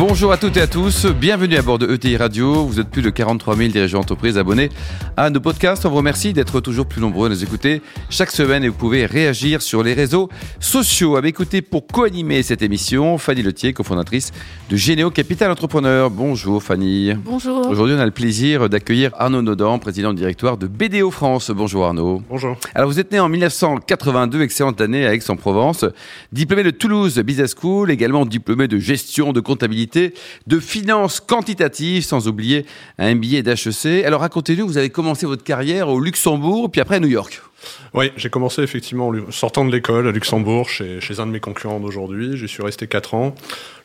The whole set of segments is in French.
Bonjour à toutes et à tous, bienvenue à bord de ETI Radio. Vous êtes plus de 43 000 dirigeants d'entreprise abonnés à nos podcasts. On vous remercie d'être toujours plus nombreux à nous écouter chaque semaine et vous pouvez réagir sur les réseaux sociaux. À m'écouter pour co-animer cette émission, Fanny Letier, cofondatrice de Généo Capital Entrepreneur. Bonjour Fanny. Bonjour. Aujourd'hui, on a le plaisir d'accueillir Arnaud Nodan, président du directoire de BDO France. Bonjour Arnaud. Bonjour. Alors vous êtes né en 1982, excellente année à Aix-en-Provence, diplômé de Toulouse Business School, également diplômé de gestion de comptabilité de finances quantitatives, sans oublier un billet d'HEC. Alors racontez-nous, vous avez commencé votre carrière au Luxembourg, puis après à New York. Oui, j'ai commencé effectivement en sortant de l'école à Luxembourg, chez, chez un de mes concurrents d'aujourd'hui. J'y suis resté 4 ans.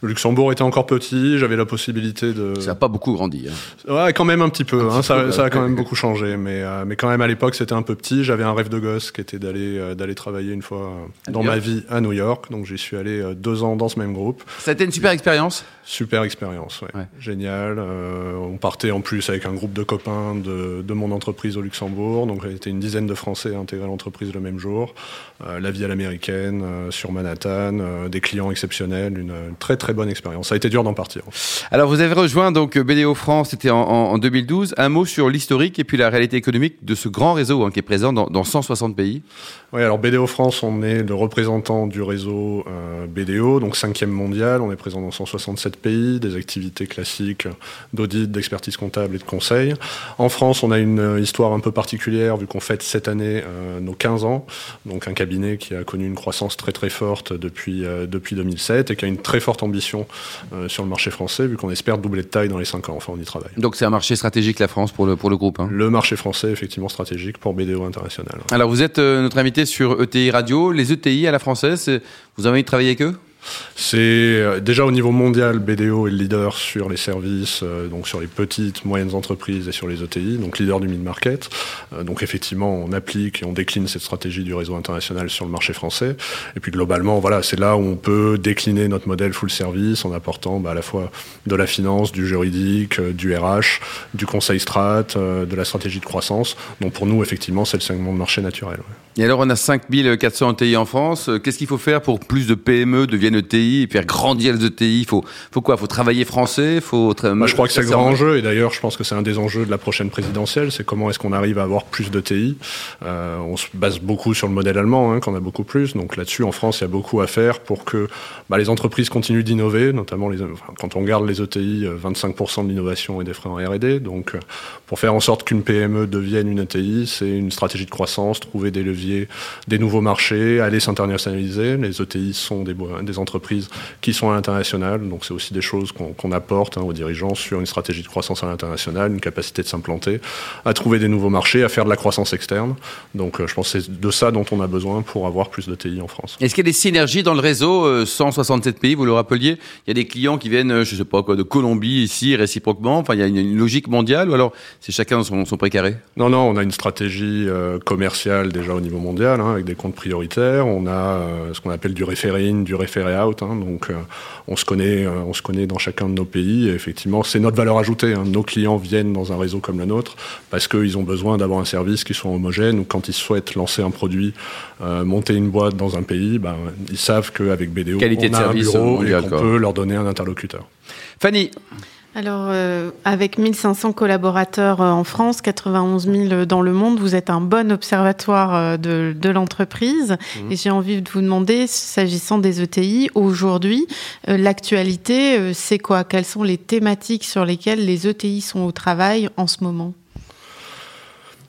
Le Luxembourg était encore petit, j'avais la possibilité de... Ça n'a pas beaucoup grandi. Hein. Ouais, quand même un petit peu. Un hein, ça, peu, ça, a quand même beaucoup changé. Mais, euh, mais quand même, à l'époque, c'était un peu petit. J'avais un rêve de gosse qui était d'aller euh, d'aller travailler une fois euh, dans ma vie à New York. Donc j'y suis allé deux ans dans ce même groupe. Ça a été une super expérience? Super expérience, ouais. ouais. Génial. On partait en plus avec un groupe de copains de, de mon entreprise au Luxembourg. Donc il était une dizaine de Français à l'entreprise le même jour. La vie à l'américaine, sur Manhattan, des clients exceptionnels, une, une, très très bonne expérience. Ça a été dur d'en partir. Alors vous avez rejoint donc BDO France, c'était en, en, 2012. Un mot sur l'historique et puis la réalité économique de ce grand réseau hein, qui est présent dans, dans, 160 pays. Oui, alors BDO France, on est le représentant du réseau euh, BDO, donc cinquième mondial. On est présent dans 167 pays, des activités classiques d'audit, d'expertise comptable et de conseil. En France, on a une histoire un peu particulière vu qu'on fête cette année euh, nos 15 ans, donc un cabinet qui a connu une croissance très très forte depuis, euh, depuis 2007 et qui a une très forte ambition euh, sur le marché français vu qu'on espère doubler de taille dans les 5 ans. Enfin, on y travaille. Donc c'est un marché stratégique la France pour le, pour le groupe hein. Le marché français, effectivement stratégique pour BDO International. Alors vous êtes notre invité sur ETI Radio. Les ETI à la française, vous avez envie de travailler avec eux? C'est euh, déjà au niveau mondial, BDO est le leader sur les services, euh, donc sur les petites, moyennes entreprises et sur les ETI, donc leader du mid-market. Euh, donc effectivement, on applique et on décline cette stratégie du réseau international sur le marché français. Et puis globalement, voilà, c'est là où on peut décliner notre modèle full service en apportant bah, à la fois de la finance, du juridique, du RH, du conseil strat, de la stratégie de croissance. Donc pour nous, effectivement, c'est le segment de marché naturel. Et alors, on a 5400 ETI en France. Qu'est-ce qu'il faut faire pour que plus de PME deviennent ETI et faire grandir les ETI Il faut, faut quoi? Faut travailler français? Faut tra bah, Je crois que c'est le grand enjeu. Et d'ailleurs, je pense que c'est un des enjeux de la prochaine présidentielle. C'est comment est-ce qu'on arrive à avoir plus d'ETI euh, On se base beaucoup sur le modèle allemand, hein, qu'on a beaucoup plus. Donc là-dessus, en France, il y a beaucoup à faire pour que bah, les entreprises continuent d'innover, notamment les, enfin, quand on regarde les ETI, 25% de l'innovation est des frais en R&D. Donc, pour faire en sorte qu'une PME devienne une ETI, c'est une stratégie de croissance, trouver des leviers des nouveaux marchés, aller s'internationaliser. Les ETI sont des, des, entreprises qui sont à l'international, donc c'est aussi des choses qu'on qu apporte hein, aux dirigeants sur une stratégie de croissance à l'international, une capacité de s'implanter, à trouver des nouveaux marchés, à faire de la croissance externe. Donc euh, je pense que c'est de ça dont on a besoin pour avoir plus d'ETI en France. Est-ce qu'il y a des synergies dans le réseau euh, 167 pays, vous le rappeliez? Il y a des clients qui viennent, je sais pas quoi, de Colombie ici, réciproquement. Enfin, il y a une, une logique mondiale ou alors c'est chacun son, son précaré? Non, non, on a une stratégie euh, commerciale déjà au niveau mondial, hein, avec des comptes prioritaires. On a euh, ce qu'on appelle du référé in, du référé out. Hein, donc, euh, on se connaît, euh, on se connaît dans chacun de nos pays. Et effectivement, c'est notre valeur ajoutée. Hein. Nos clients viennent dans un réseau comme le nôtre parce qu'ils ont besoin d'avoir un service qui soit homogène. Ou quand ils souhaitent lancer un produit, euh, monter une boîte dans un pays, ben, ils savent qu'avec BDO, Qualité on de a service un bureau et qu'on peut leur donner un interlocuteur. Fanny alors, euh, avec 1500 collaborateurs euh, en France, 91 000 dans le monde, vous êtes un bon observatoire euh, de, de l'entreprise. Mmh. Et j'ai envie de vous demander, s'agissant des ETI, aujourd'hui, euh, l'actualité, euh, c'est quoi? Quelles sont les thématiques sur lesquelles les ETI sont au travail en ce moment?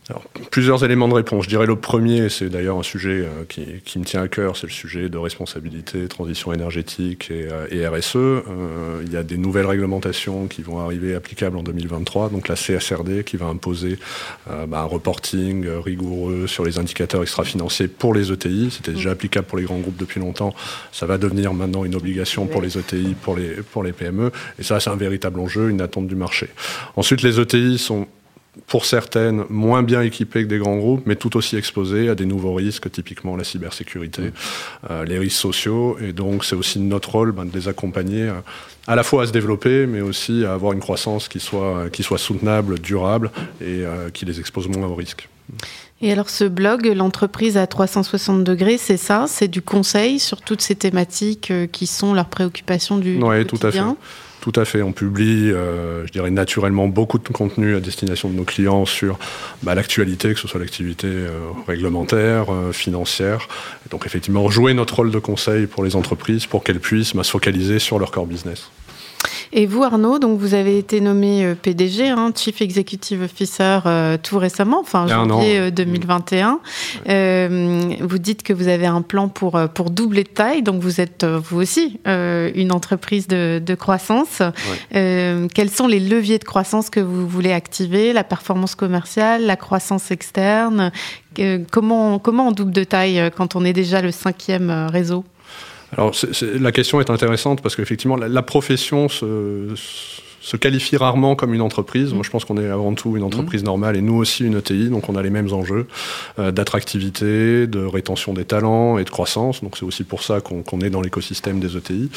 Alors, plusieurs éléments de réponse. Je dirais le premier, c'est d'ailleurs un sujet euh, qui, qui, me tient à cœur, c'est le sujet de responsabilité, transition énergétique et, euh, et RSE. Euh, il y a des nouvelles réglementations qui vont arriver applicables en 2023, donc la CSRD qui va imposer euh, bah, un reporting rigoureux sur les indicateurs extra-financiers pour les ETI. C'était déjà applicable pour les grands groupes depuis longtemps. Ça va devenir maintenant une obligation pour les ETI, pour les, pour les PME. Et ça, c'est un véritable enjeu, une attente du marché. Ensuite, les ETI sont pour certaines, moins bien équipées que des grands groupes, mais tout aussi exposées à des nouveaux risques, typiquement la cybersécurité, mmh. euh, les risques sociaux. Et donc, c'est aussi notre rôle ben, de les accompagner euh, à la fois à se développer, mais aussi à avoir une croissance qui soit, qui soit soutenable, durable et euh, qui les expose moins aux risques. Et alors ce blog, l'entreprise à 360 degrés, c'est ça? C'est du conseil sur toutes ces thématiques qui sont leurs préoccupations du, oui, tout à fait. Tout à fait. On publie, euh, je dirais naturellement, beaucoup de contenu à destination de nos clients sur bah, l'actualité, que ce soit l'activité euh, réglementaire, euh, financière. Donc effectivement, jouer notre rôle de conseil pour les entreprises pour qu'elles puissent bah, se focaliser sur leur core business. Et vous, Arnaud, donc vous avez été nommé euh, PDG, hein, Chief Executive Officer, euh, tout récemment, enfin janvier 2021. Euh, vous dites que vous avez un plan pour pour doubler de taille, donc vous êtes vous aussi une entreprise de, de croissance. quels sont les leviers de croissance que vous voulez activer? La performance commerciale, la croissance externe? comment comment on double de taille quand on est déjà le cinquième réseau? Alors la question est intéressante parce qu'effectivement la, profession se, se, qualifie rarement comme une entreprise. Moi je pense qu'on est avant tout une entreprise mmh. normale et nous aussi une ETI, donc on a les mêmes enjeux euh, d'attractivité, de rétention des talents et de croissance. Donc c'est aussi pour ça qu'on est dans l'écosystème des ETI.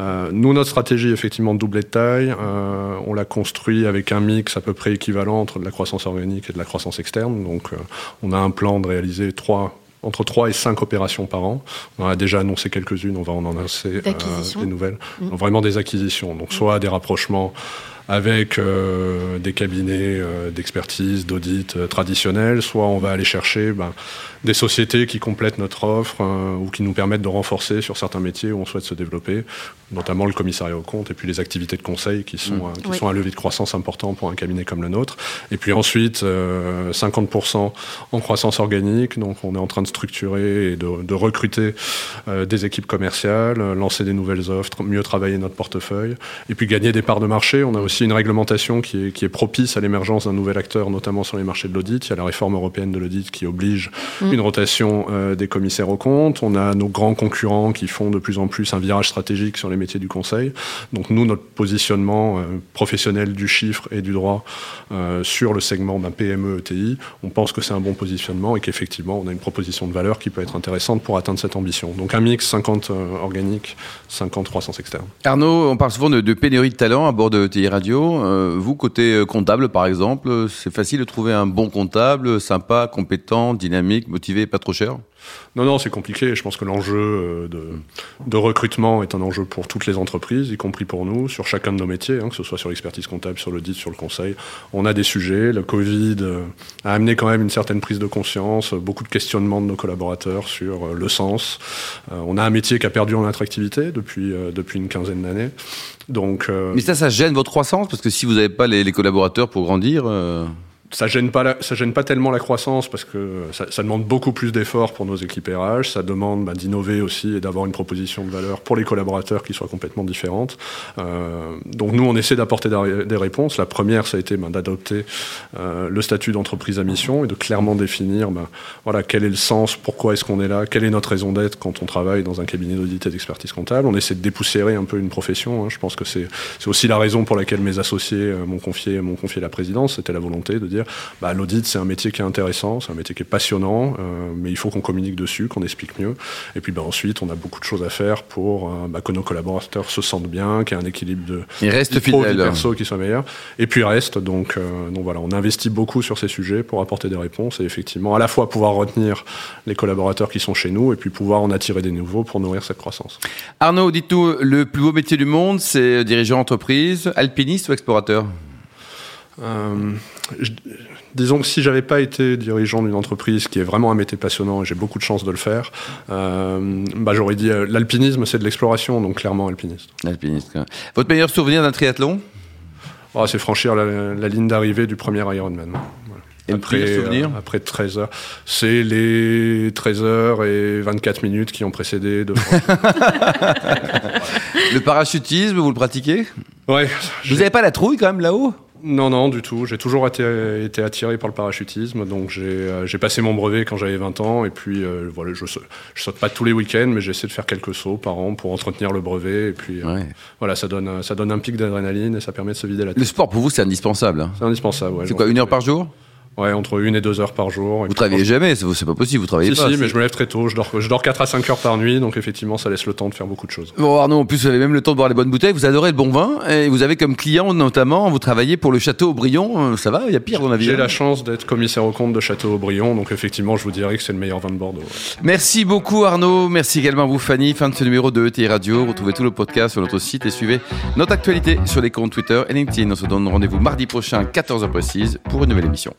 Euh, nous notre stratégie effectivement de doubler de taille, euh, on l'a construit avec un mix à peu près équivalent entre de la croissance organique et de la croissance externe. Donc on a un plan de réaliser trois entre 3 et 5 opérations par an. On a déjà annoncé quelques-unes, on va en annoncer euh, des nouvelles. Mmh. vraiment des acquisitions, donc soit des rapprochements avec euh, des cabinets euh, d'expertise, d'audit euh, traditionnels, soit on va aller chercher ben, des sociétés qui complètent notre offre ou qui nous permettent de renforcer sur certains métiers où on souhaite se développer, notamment le commissariat au compte et puis les activités de conseil qui sont, mmh. qui sont un levier de croissance important pour un cabinet comme le nôtre. Et puis ensuite, 50% en croissance organique, donc on est en train de structurer et de, de recruter des équipes commerciales, lancer des nouvelles offres, mieux travailler notre portefeuille, et puis gagner des parts de marché. On a aussi une réglementation qui est, qui est propice à l'émergence d'un nouvel acteur, notamment sur les marchés de l'audit. Il y a la réforme européenne de l'audit qui oblige mm. une rotation euh, des commissaires aux comptes. On a nos grands concurrents qui font de plus en plus un virage stratégique sur les métiers du conseil. Donc nous, notre positionnement euh, professionnel du chiffre et du droit euh, sur le segment d'un PME ETI, on pense que c'est un bon positionnement et qu'effectivement, on a une proposition de valeur qui peut être intéressante pour atteindre cette ambition. Donc un mix 50 organique, 50 croissance externe. Arnaud, on parle souvent de, de pénurie de talent à bord de ETI Radio. Euh, vous, côté euh, comptable, par exemple, c'est facile de trouver un bon comptable, sympa, compétent, dynamique, motivé, pas trop cher? Non, non, c'est compliqué. Je pense que l'enjeu euh, de, recrutement est un enjeu pour toutes les entreprises, y compris pour nous, sur chacun de nos métiers, hein, que ce soit sur l'expertise comptable, sur l'audit, sur le conseil. On a des sujets. Le Covid euh, a amené quand même une certaine prise de conscience, beaucoup de questionnements de nos collaborateurs sur euh, le sens. on a un métier qui a perdu en attractivité depuis, depuis une quinzaine d'années. Donc, Mais ça, ça gêne votre croissance? Parce que si vous n'avez pas les, collaborateurs pour grandir ça gêne pas ça gêne pas tellement la croissance parce que ça, ça demande beaucoup plus d'efforts pour nos équipes RH. Ça demande bah, d'innover aussi et d'avoir une proposition de valeur pour les collaborateurs qui soit complètement différente. Euh, donc nous, on essaie d'apporter des réponses. La première, ça a été bah, d'adopter euh, le statut d'entreprise à mission et de clairement définir, bah, voilà, quel est le sens, pourquoi est-ce qu'on est là, quelle est notre raison d'être quand on travaille dans un cabinet d'audit et d'expertise comptable. On essaie de dépoussiérer un peu une profession. Hein. Je pense que c'est aussi la raison pour laquelle mes associés euh, m'ont confié, m'ont confié la présidence. C'était la volonté de dire bah, l'audit c'est un métier qui est intéressant, c'est un métier qui est passionnant, euh, mais il faut qu'on communique dessus, qu'on explique mieux. Et puis bah, ensuite, on a beaucoup de choses à faire pour euh, bah, que nos collaborateurs se sentent bien, qu'il y ait un équilibre de il reste fidèle. perso qui soit meilleur. Et puis reste, donc, euh, donc voilà, on investit beaucoup sur ces sujets pour apporter des réponses et effectivement à la fois pouvoir retenir les collaborateurs qui sont chez nous et puis pouvoir en attirer des nouveaux pour nourrir cette croissance. Arnaud, dites-nous, le plus beau métier du monde, c'est dirigeant entreprise, alpiniste ou explorateur? Euh, disons que si j'avais pas été dirigeant d'une entreprise qui est vraiment un métier passionnant et j'ai beaucoup de chance de le faire, euh, bah j'aurais dit euh, l'alpinisme c'est de l'exploration, donc clairement alpiniste. Alpiniste. Votre meilleur souvenir d'un triathlon? Oh, C'est franchir la, ligne d'arrivée du premier Ironman. Et après, souvenir? après 13 heures. C'est les 13 heures et 24 minutes qui ont précédé. De... le parachutisme, vous le pratiquez? Ouais. Vous n'avez pas la trouille quand même là-haut? Non, non, du tout. J'ai toujours été, été, attiré par le parachutisme. Donc j'ai euh, passé mon brevet quand j'avais 20 ans. Et puis euh, voilà, je, je saute pas tous les week-ends, mais j'essaie de faire quelques sauts par an pour entretenir le brevet. Et puis euh, voilà, ça donne, ça donne un pic d'adrénaline et ça permet de se vider la tête. Le sport pour vous, c'est indispensable. Hein. C'est indispensable, ouais. C'est quoi, une heure par jour? Ouais, entre une et deux heures par jour. Vous travaillez jamais, c'est pas possible, vous travaillez si, pas. Si, mais je me lève très tôt, je dors, je dors 4 à 5 heures par nuit, donc effectivement, ça laisse le temps de faire beaucoup de choses. Bon, Arnaud, en plus, vous avez même le temps de boire les bonnes bouteilles, vous adorez le bon vin, et vous avez comme client, notamment, vous travaillez pour le Château Aubryon, ça va, il y a pire dans la vie J'ai hein la chance d'être commissaire au compte de Château Aubryon, donc effectivement, je vous dirais que c'est le meilleur vin de Bordeaux. Merci beaucoup, Arnaud, merci également à vous, Fanny. Fin de ce numéro de ETI Radio, retrouvez tout le podcast sur notre site et suivez notre actualité sur les comptes Twitter et LinkedIn. On se donne rendez-vous mardi prochain, 14h précise, pour une nouvelle émission.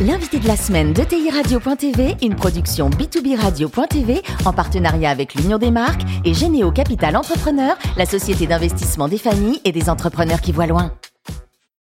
L'invité de la semaine de TI Radio.tv, une production B2B Radio.tv en partenariat avec l'Union des marques et Généo Capital Entrepreneur, la société d'investissement des familles et des entrepreneurs qui voient loin.